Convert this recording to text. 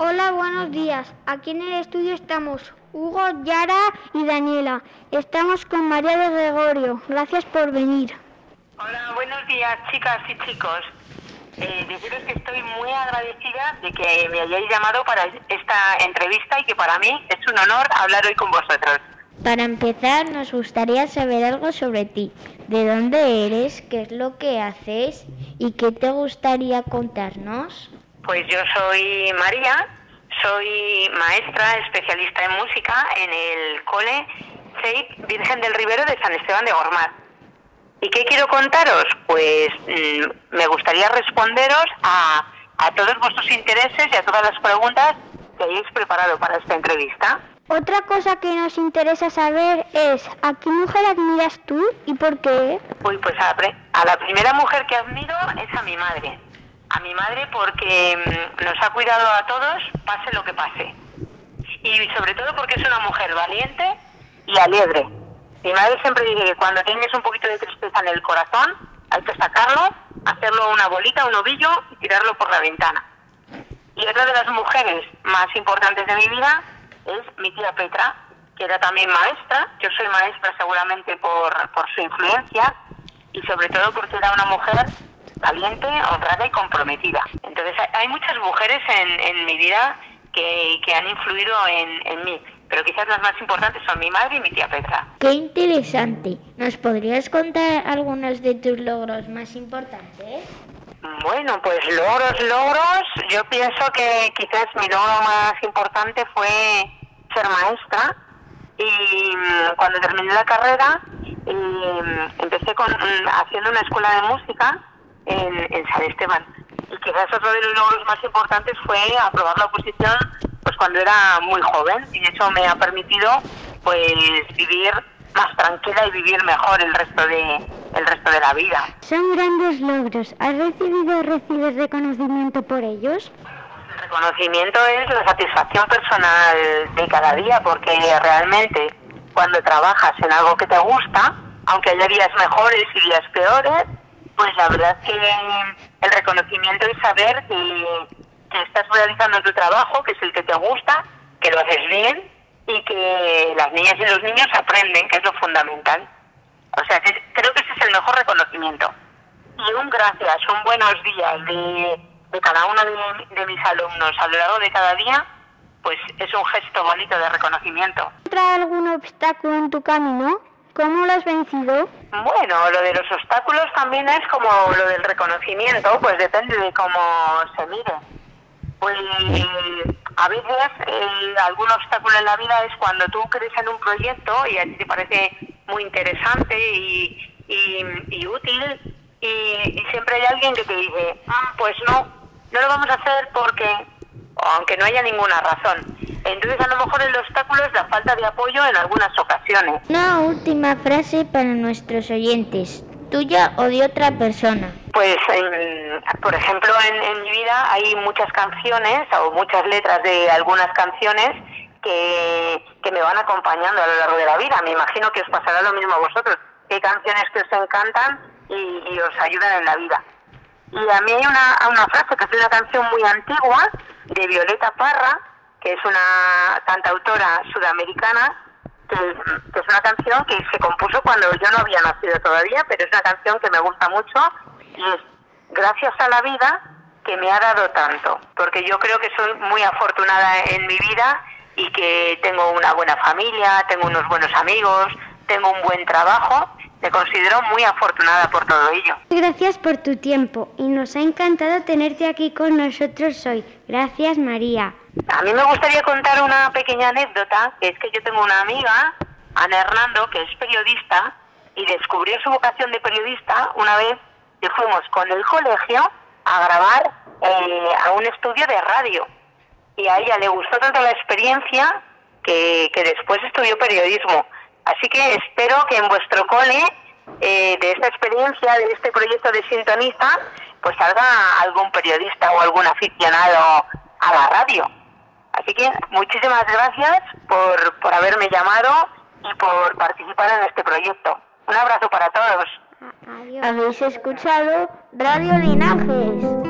Hola, buenos días. Aquí en el estudio estamos Hugo, Yara y Daniela. Estamos con María de Gregorio. Gracias por venir. Hola, buenos días, chicas y chicos. Eh, deciros que estoy muy agradecida de que me hayáis llamado para esta entrevista y que para mí es un honor hablar hoy con vosotros. Para empezar, nos gustaría saber algo sobre ti. ¿De dónde eres? ¿Qué es lo que haces? ¿Y qué te gustaría contarnos? Pues yo soy María, soy maestra especialista en música en el cole Seip Virgen del Rivero de San Esteban de Gormaz. ¿Y qué quiero contaros? Pues mm, me gustaría responderos a, a todos vuestros intereses y a todas las preguntas que hayáis preparado para esta entrevista. Otra cosa que nos interesa saber es ¿a qué mujer admiras tú y por qué? Uy, pues a, a la primera mujer que admiro es a mi madre. A mi madre porque mm, nos ha cuidado a todos, pase lo que pase. Y sobre todo porque es una mujer valiente y alegre. Mi madre siempre dice que cuando tienes un poquito de tristeza en el corazón, hay que sacarlo, hacerlo una bolita, un ovillo y tirarlo por la ventana. Y otra de las mujeres más importantes de mi vida es mi tía Petra, que era también maestra. Yo soy maestra seguramente por, por su influencia y sobre todo porque era una mujer valiente, honrada y comprometida. Entonces hay muchas mujeres en, en mi vida que, que han influido en, en mí, pero quizás las más importantes son mi madre y mi tía Petra. Qué interesante. ¿Nos podrías contar algunos de tus logros más importantes? Bueno, pues logros, logros. Yo pienso que quizás mi logro más importante fue ser maestra y mm, cuando terminé la carrera mm, empecé con, mm, haciendo una escuela de música en, en, San Esteban y quizás otro de los logros más importantes fue aprobar la oposición pues cuando era muy joven y eso me ha permitido pues vivir más tranquila y vivir mejor el resto de el resto de la vida. Son grandes logros. ¿Has recibido o recibes reconocimiento por ellos? reconocimiento es la satisfacción personal de cada día, porque realmente cuando trabajas en algo que te gusta, aunque haya días mejores y días peores, pues la verdad es que el reconocimiento es saber que, estás realizando tu trabajo, que es el que te gusta, que lo haces bien y que las niñas y los niños aprenden, que es lo fundamental. O sea, creo que ese es el mejor reconocimiento. Y un gracias, un buenos días de cada uno de, mis alumnos a lo largo de cada día, pues es un gesto bonito de reconocimiento. ¿Trae algún obstáculo en tu camino? ¿Cómo lo has vencido? Bueno, lo de los obstáculos también es como lo del reconocimiento, pues depende de cómo se mire. Pues a veces eh, algún obstáculo en la vida es cuando tú crees en un proyecto y a ti te parece muy interesante y, y, y útil y, y, siempre hay alguien que te dice, ah, pues no, no lo vamos a hacer porque, aunque no haya ninguna razón. Entonces a lo mejor el obstáculo es la falta de apoyo en algunas ocasiones. Una última frase para nuestros oyentes, tuya o de otra persona. Pues, en, por ejemplo, en, en, mi vida hay muchas canciones o muchas letras de algunas canciones que, que me van acompañando a lo largo de la vida. Me imagino que os pasará lo mismo a vosotros. Hay canciones que os encantan y, y os ayudan en la vida. Y a mí hay una, una frase que es una canción muy antigua de Violeta Parra, que es una cantautora sudamericana, que, que, es una canción que se compuso cuando yo no había nacido todavía, pero es una canción que me gusta mucho y es gracias a la vida que me ha dado tanto, porque yo creo que soy muy afortunada en mi vida y que tengo una buena familia, tengo unos buenos amigos, tengo un buen trabajo me considero muy afortunada por todo ello. Gracias por tu tiempo y nos ha encantado tenerte aquí con nosotros hoy. Gracias, María. A mí me gustaría contar una pequeña anécdota, que es que yo tengo una amiga, Ana Hernando, que es periodista y descubrió su vocación de periodista una vez que fuimos con el colegio a grabar eh, a un estudio de radio. Y a ella le gustó tanto la experiencia que, que después estudió periodismo. Así que espero que en vuestro cole, eh, de esta experiencia, de este proyecto de sintonista, pues salga algún periodista o algún aficionado a la radio. Así que muchísimas gracias por, por haberme llamado y por participar en este proyecto. Un abrazo para todos. Habéis escuchado Radio Linajes.